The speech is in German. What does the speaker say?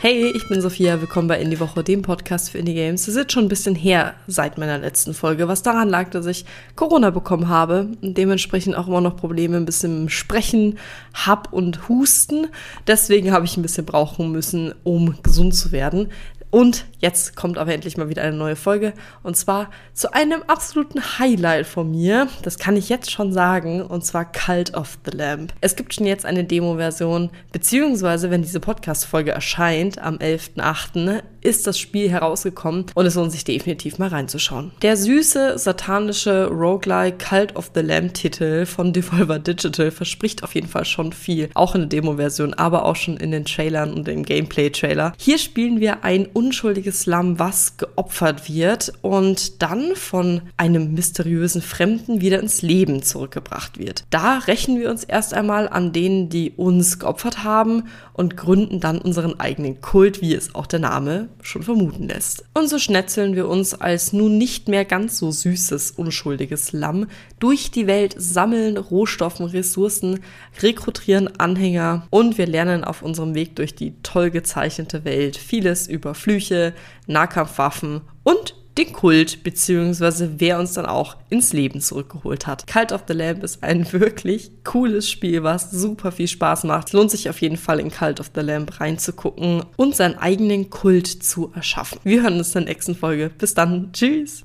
Hey, ich bin Sophia, willkommen bei Indie Woche, dem Podcast für Indie Games. Es ist schon ein bisschen her seit meiner letzten Folge, was daran lag, dass ich Corona bekommen habe und dementsprechend auch immer noch Probleme ein bisschen im Sprechen hab und Husten. Deswegen habe ich ein bisschen brauchen müssen, um gesund zu werden. Und jetzt kommt aber endlich mal wieder eine neue Folge. Und zwar zu einem absoluten Highlight von mir. Das kann ich jetzt schon sagen. Und zwar Cult of the Lamp. Es gibt schon jetzt eine Demo-Version. Beziehungsweise, wenn diese Podcast-Folge erscheint, am 11.8., ist das Spiel herausgekommen. Und es lohnt sich definitiv mal reinzuschauen. Der süße, satanische Roguelike Cult of the Lamp-Titel von Devolver Digital verspricht auf jeden Fall schon viel. Auch in der Demo-Version, aber auch schon in den Trailern und im Gameplay-Trailer. Hier spielen wir ein unschuldiges Lamm, was geopfert wird und dann von einem mysteriösen Fremden wieder ins Leben zurückgebracht wird. Da rächen wir uns erst einmal an denen, die uns geopfert haben und gründen dann unseren eigenen Kult, wie es auch der Name schon vermuten lässt. Und so schnetzeln wir uns als nun nicht mehr ganz so süßes, unschuldiges Lamm durch die Welt, sammeln Rohstoffen, Ressourcen, rekrutieren Anhänger und wir lernen auf unserem Weg durch die toll gezeichnete Welt vieles über Flüche, Nahkampfwaffen und den Kult, beziehungsweise wer uns dann auch ins Leben zurückgeholt hat. Cult of the Lamp ist ein wirklich cooles Spiel, was super viel Spaß macht. Lohnt sich auf jeden Fall in Cult of the Lamp reinzugucken und seinen eigenen Kult zu erschaffen. Wir hören uns in der nächsten Folge. Bis dann. Tschüss.